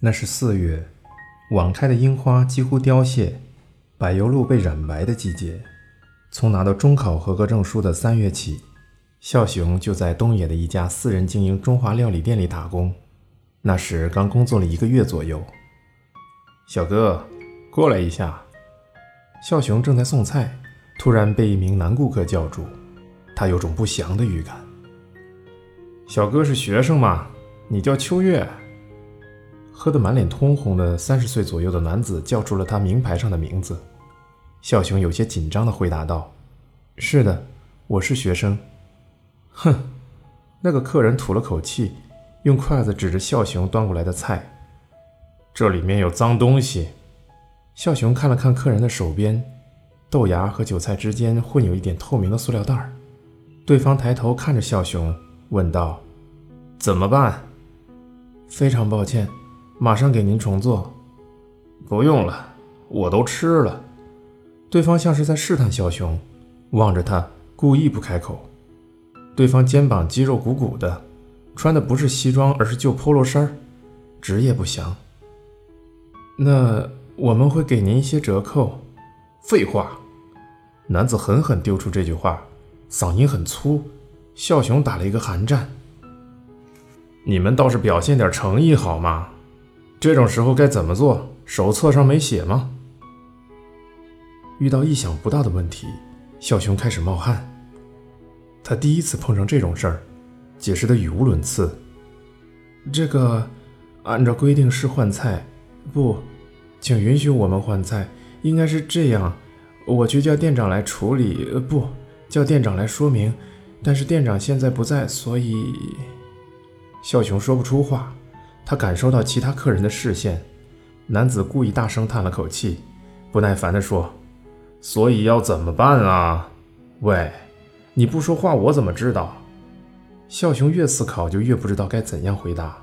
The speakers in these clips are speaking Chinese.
那是四月，晚开的樱花几乎凋谢，柏油路被染白的季节。从拿到中考合格证书的三月起，孝雄就在东野的一家私人经营中华料理店里打工。那时刚工作了一个月左右。小哥，过来一下。孝雄正在送菜，突然被一名男顾客叫住，他有种不祥的预感。小哥是学生吗？你叫秋月？喝得满脸通红的三十岁左右的男子叫出了他名牌上的名字，孝雄有些紧张地回答道：“是的，我是学生。”哼，那个客人吐了口气，用筷子指着孝雄端过来的菜：“这里面有脏东西。”孝雄看了看客人的手边，豆芽和韭菜之间混有一点透明的塑料袋儿。对方抬头看着孝雄，问道：“怎么办？”非常抱歉。马上给您重做，不用了，我都吃了。对方像是在试探小熊，望着他，故意不开口。对方肩膀肌肉鼓鼓的，穿的不是西装，而是旧 polo 衫，职业不详。那我们会给您一些折扣。废话！男子狠狠丢出这句话，嗓音很粗。笑熊打了一个寒战。你们倒是表现点诚意好吗？这种时候该怎么做？手册上没写吗？遇到意想不到的问题，小熊开始冒汗。他第一次碰上这种事儿，解释的语无伦次。这个，按照规定是换菜，不，请允许我们换菜。应该是这样，我去叫店长来处理，呃不叫店长来说明。但是店长现在不在，所以，小熊说不出话。他感受到其他客人的视线，男子故意大声叹了口气，不耐烦地说：“所以要怎么办啊？喂，你不说话，我怎么知道？”笑雄越思考就越不知道该怎样回答。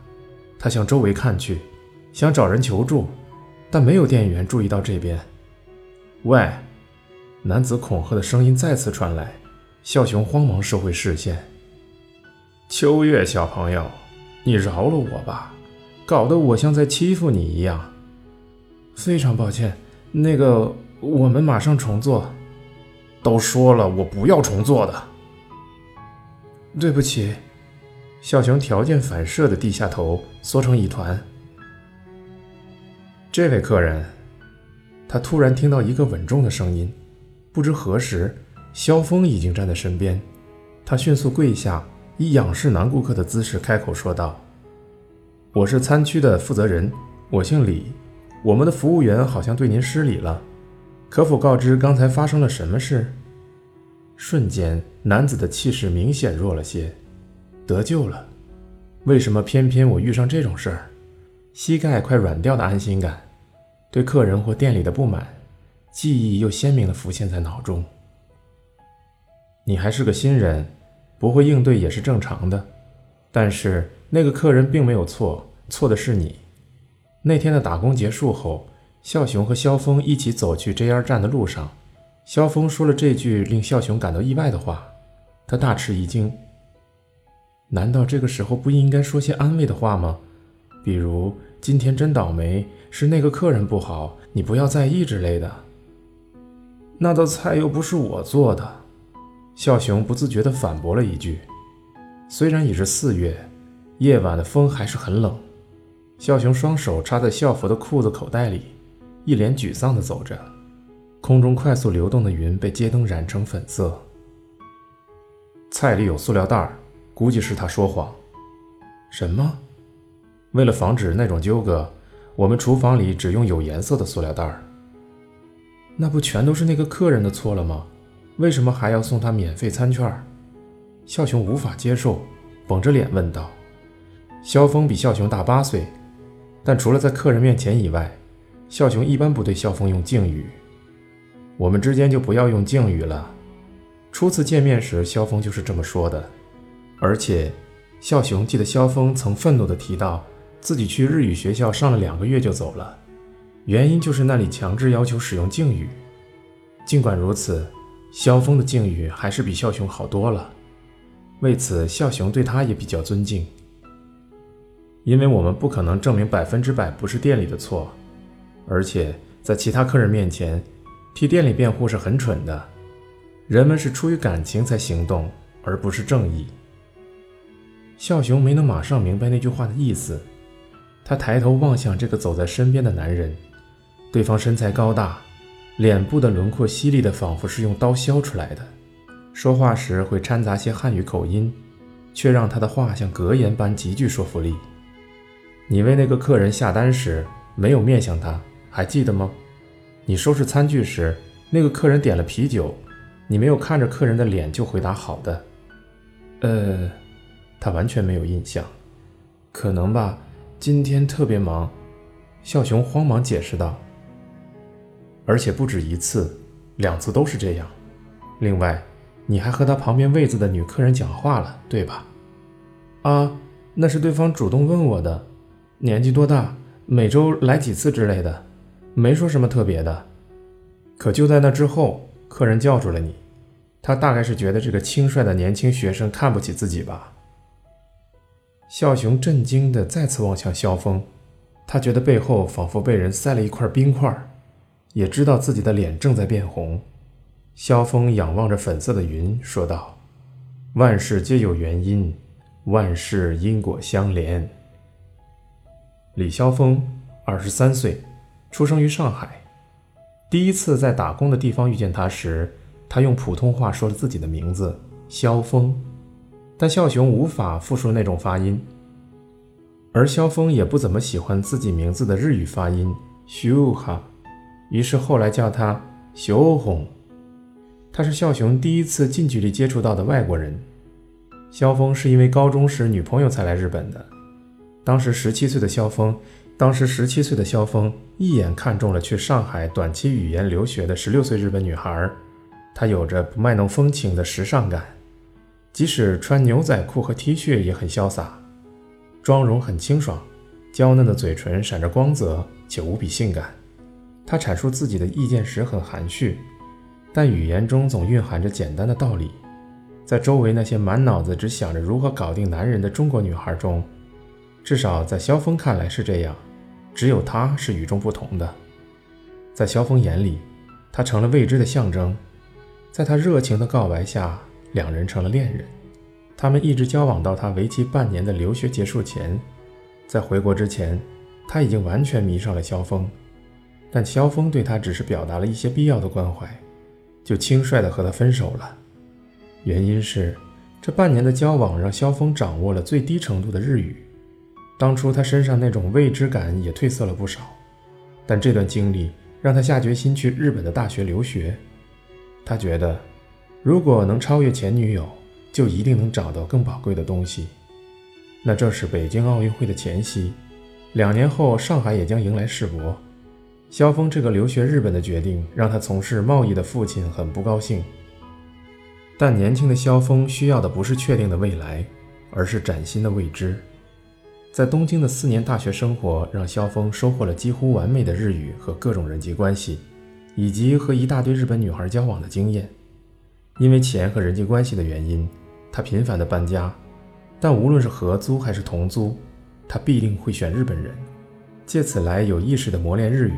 他向周围看去，想找人求助，但没有店员注意到这边。喂，男子恐吓的声音再次传来，笑雄慌忙收回视线。秋月小朋友，你饶了我吧。搞得我像在欺负你一样，非常抱歉。那个，我们马上重做。都说了，我不要重做的。对不起，小熊条件反射的低下头，缩成一团。这位客人，他突然听到一个稳重的声音，不知何时，萧峰已经站在身边。他迅速跪下，以仰视男顾客的姿势开口说道。我是餐区的负责人，我姓李。我们的服务员好像对您失礼了，可否告知刚才发生了什么事？瞬间，男子的气势明显弱了些。得救了，为什么偏偏我遇上这种事儿？膝盖快软掉的安心感，对客人或店里的不满，记忆又鲜明地浮现在脑中。你还是个新人，不会应对也是正常的，但是。那个客人并没有错，错的是你。那天的打工结束后，孝雄和萧峰一起走去 JR 站的路上，萧峰说了这句令孝雄感到意外的话，他大吃一惊。难道这个时候不应该说些安慰的话吗？比如“今天真倒霉，是那个客人不好，你不要在意”之类的。那道菜又不是我做的，孝雄不自觉地反驳了一句。虽然已是四月。夜晚的风还是很冷，孝雄双手插在校服的裤子口袋里，一脸沮丧地走着。空中快速流动的云被街灯染成粉色。菜里有塑料袋，估计是他说谎。什么？为了防止那种纠葛，我们厨房里只用有颜色的塑料袋。那不全都是那个客人的错了吗？为什么还要送他免费餐券？孝雄无法接受，绷着脸问道。萧峰比孝雄大八岁，但除了在客人面前以外，孝雄一般不对萧峰用敬语。我们之间就不要用敬语了。初次见面时，萧峰就是这么说的。而且，孝雄记得萧峰曾愤怒地提到，自己去日语学校上了两个月就走了，原因就是那里强制要求使用敬语。尽管如此，萧峰的敬语还是比孝雄好多了。为此，孝雄对他也比较尊敬。因为我们不可能证明百分之百不是店里的错，而且在其他客人面前替店里辩护是很蠢的。人们是出于感情才行动，而不是正义。孝雄没能马上明白那句话的意思，他抬头望向这个走在身边的男人，对方身材高大，脸部的轮廓犀利的仿佛是用刀削出来的，说话时会掺杂些汉语口音，却让他的话像格言般极具说服力。你为那个客人下单时没有面向他，还记得吗？你收拾餐具时，那个客人点了啤酒，你没有看着客人的脸就回答好的。呃，他完全没有印象，可能吧，今天特别忙。孝雄慌忙解释道。而且不止一次，两次都是这样。另外，你还和他旁边位子的女客人讲话了，对吧？啊，那是对方主动问我的。年纪多大？每周来几次之类的，没说什么特别的。可就在那之后，客人叫住了你，他大概是觉得这个轻率的年轻学生看不起自己吧。孝雄震惊地再次望向萧峰，他觉得背后仿佛被人塞了一块冰块，也知道自己的脸正在变红。萧峰仰望着粉色的云，说道：“万事皆有原因，万事因果相连。”李萧峰，二十三岁，出生于上海。第一次在打工的地方遇见他时，他用普通话说了自己的名字萧峰，但孝雄无法复述那种发音，而萧峰也不怎么喜欢自己名字的日语发音修哈，于是后来叫他修红。他是孝雄第一次近距离接触到的外国人。萧峰是因为高中时女朋友才来日本的。当时十七岁的萧峰，当时十七岁的萧峰一眼看中了去上海短期语言留学的十六岁日本女孩。她有着不卖弄风情的时尚感，即使穿牛仔裤和 T 恤也很潇洒，妆容很清爽，娇嫩的嘴唇闪着光泽且无比性感。她阐述自己的意见时很含蓄，但语言中总蕴含着简单的道理。在周围那些满脑子只想着如何搞定男人的中国女孩中，至少在萧峰看来是这样，只有她是与众不同的。在萧峰眼里，他成了未知的象征。在他热情的告白下，两人成了恋人。他们一直交往到他为期半年的留学结束前。在回国之前，他已经完全迷上了萧峰，但萧峰对他只是表达了一些必要的关怀，就轻率地和他分手了。原因是，这半年的交往让萧峰掌握了最低程度的日语。当初他身上那种未知感也褪色了不少，但这段经历让他下决心去日本的大学留学。他觉得，如果能超越前女友，就一定能找到更宝贵的东西。那正是北京奥运会的前夕，两年后上海也将迎来世博。萧峰这个留学日本的决定让他从事贸易的父亲很不高兴。但年轻的萧峰需要的不是确定的未来，而是崭新的未知。在东京的四年大学生活，让萧峰收获了几乎完美的日语和各种人际关系，以及和一大堆日本女孩交往的经验。因为钱和人际关系的原因，他频繁的搬家，但无论是合租还是同租，他必定会选日本人，借此来有意识的磨练日语。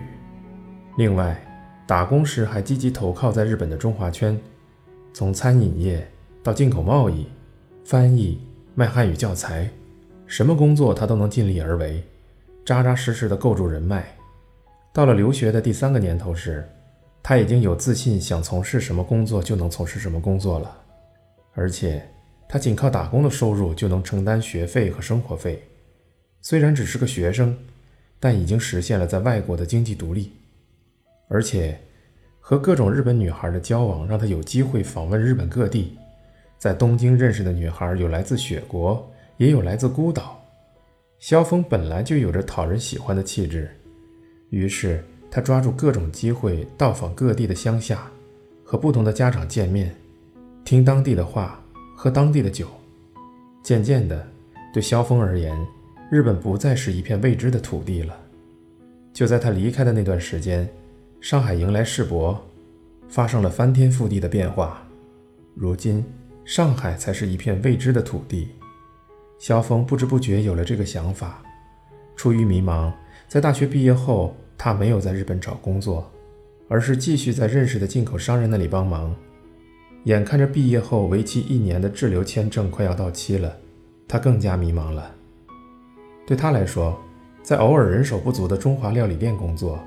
另外，打工时还积极投靠在日本的中华圈，从餐饮业到进口贸易、翻译、卖汉语教材。什么工作他都能尽力而为，扎扎实实的构筑人脉。到了留学的第三个年头时，他已经有自信，想从事什么工作就能从事什么工作了。而且，他仅靠打工的收入就能承担学费和生活费。虽然只是个学生，但已经实现了在外国的经济独立。而且，和各种日本女孩的交往让他有机会访问日本各地，在东京认识的女孩有来自雪国。也有来自孤岛，萧峰本来就有着讨人喜欢的气质，于是他抓住各种机会到访各地的乡下，和不同的家长见面，听当地的话，喝当地的酒。渐渐的，对萧峰而言，日本不再是一片未知的土地了。就在他离开的那段时间，上海迎来世博，发生了翻天覆地的变化。如今，上海才是一片未知的土地。萧峰不知不觉有了这个想法，出于迷茫，在大学毕业后，他没有在日本找工作，而是继续在认识的进口商人那里帮忙。眼看着毕业后为期一年的滞留签证快要到期了，他更加迷茫了。对他来说，在偶尔人手不足的中华料理店工作，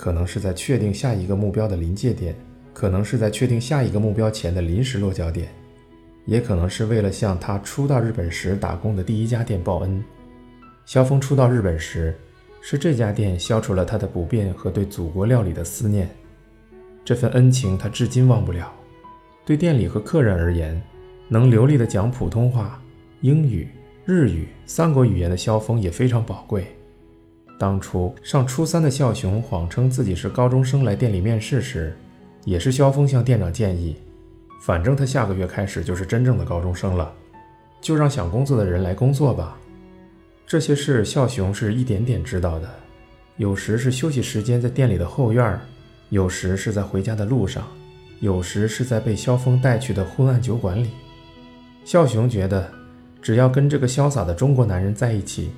可能是在确定下一个目标的临界点，可能是在确定下一个目标前的临时落脚点。也可能是为了向他初到日本时打工的第一家店报恩。萧峰初到日本时，是这家店消除了他的不便和对祖国料理的思念。这份恩情他至今忘不了。对店里和客人而言，能流利地讲普通话、英语、日语三国语言的萧峰也非常宝贵。当初上初三的孝雄谎称自己是高中生来店里面试时，也是萧峰向店长建议。反正他下个月开始就是真正的高中生了，就让想工作的人来工作吧。这些事孝雄是一点点知道的，有时是休息时间在店里的后院，有时是在回家的路上，有时是在被萧峰带去的昏暗酒馆里。孝雄觉得，只要跟这个潇洒的中国男人在一起，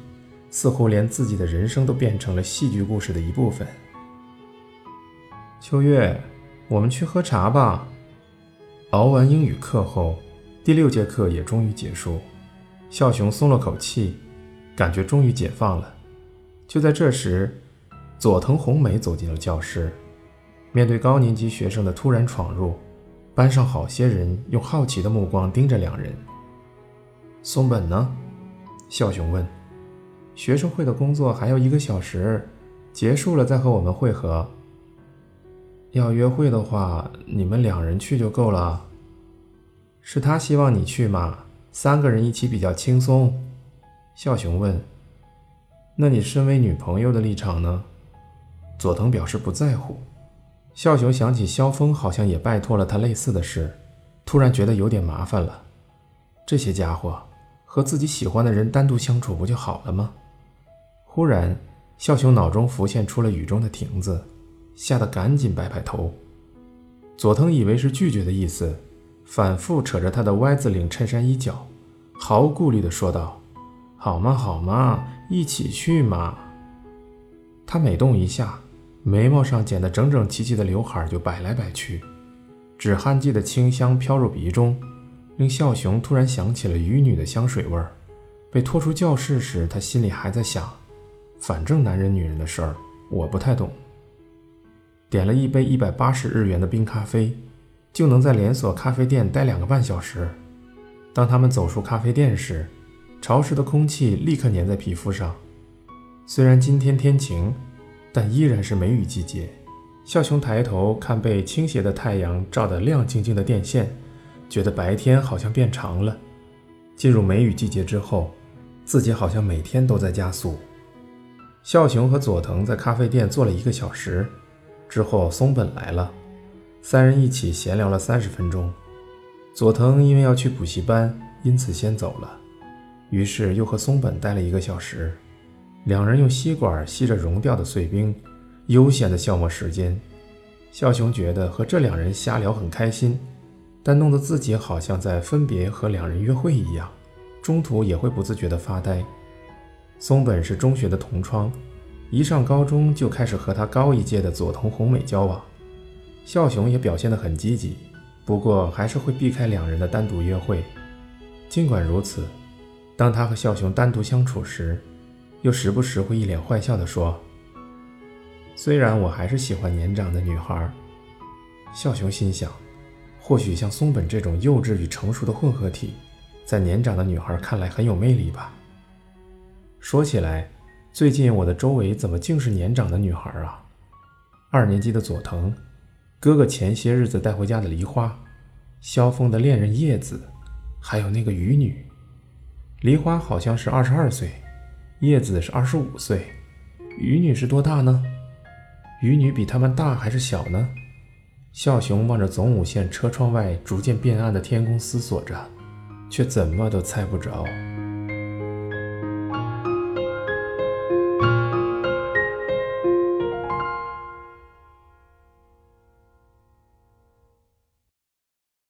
似乎连自己的人生都变成了戏剧故事的一部分。秋月，我们去喝茶吧。熬完英语课后，第六节课也终于结束，孝雄松了口气，感觉终于解放了。就在这时，佐藤红美走进了教室。面对高年级学生的突然闯入，班上好些人用好奇的目光盯着两人。松本呢？孝雄问。学生会的工作还有一个小时，结束了再和我们会合。要约会的话，你们两人去就够了。是他希望你去吗？三个人一起比较轻松。笑雄问。那你身为女朋友的立场呢？佐藤表示不在乎。笑雄想起萧峰好像也拜托了他类似的事，突然觉得有点麻烦了。这些家伙和自己喜欢的人单独相处不就好了吗？忽然，孝雄脑中浮现出了雨中的亭子。吓得赶紧摆摆头，佐藤以为是拒绝的意思，反复扯着他的 Y 字领衬衫衣角，毫无顾虑地说道：“好嘛好嘛，一起去嘛。”他每动一下，眉毛上剪得整整齐齐的刘海就摆来摆去，止汗剂的清香飘入鼻中，令孝雄突然想起了鱼女的香水味儿。被拖出教室时，他心里还在想：“反正男人女人的事儿，我不太懂。”点了一杯一百八十日元的冰咖啡，就能在连锁咖啡店待两个半小时。当他们走出咖啡店时，潮湿的空气立刻粘在皮肤上。虽然今天天晴，但依然是梅雨季节。孝雄抬头看被倾斜的太阳照得亮晶晶的电线，觉得白天好像变长了。进入梅雨季节之后，自己好像每天都在加速。孝雄和佐藤在咖啡店坐了一个小时。之后，松本来了，三人一起闲聊了三十分钟。佐藤因为要去补习班，因此先走了，于是又和松本待了一个小时。两人用吸管吸着融掉的碎冰，悠闲地消磨时间。孝雄觉得和这两人瞎聊很开心，但弄得自己好像在分别和两人约会一样，中途也会不自觉地发呆。松本是中学的同窗。一上高中就开始和他高一届的佐藤红美交往，孝雄也表现得很积极，不过还是会避开两人的单独约会。尽管如此，当他和孝雄单独相处时，又时不时会一脸坏笑地说：“虽然我还是喜欢年长的女孩。”孝雄心想，或许像松本这种幼稚与成熟的混合体，在年长的女孩看来很有魅力吧。说起来。最近我的周围怎么尽是年长的女孩啊？二年级的佐藤，哥哥前些日子带回家的梨花，萧峰的恋人叶子，还有那个鱼女。梨花好像是二十二岁，叶子是二十五岁，鱼女是多大呢？鱼女比他们大还是小呢？孝雄望着总武线车窗外逐渐变暗的天空思索着，却怎么都猜不着。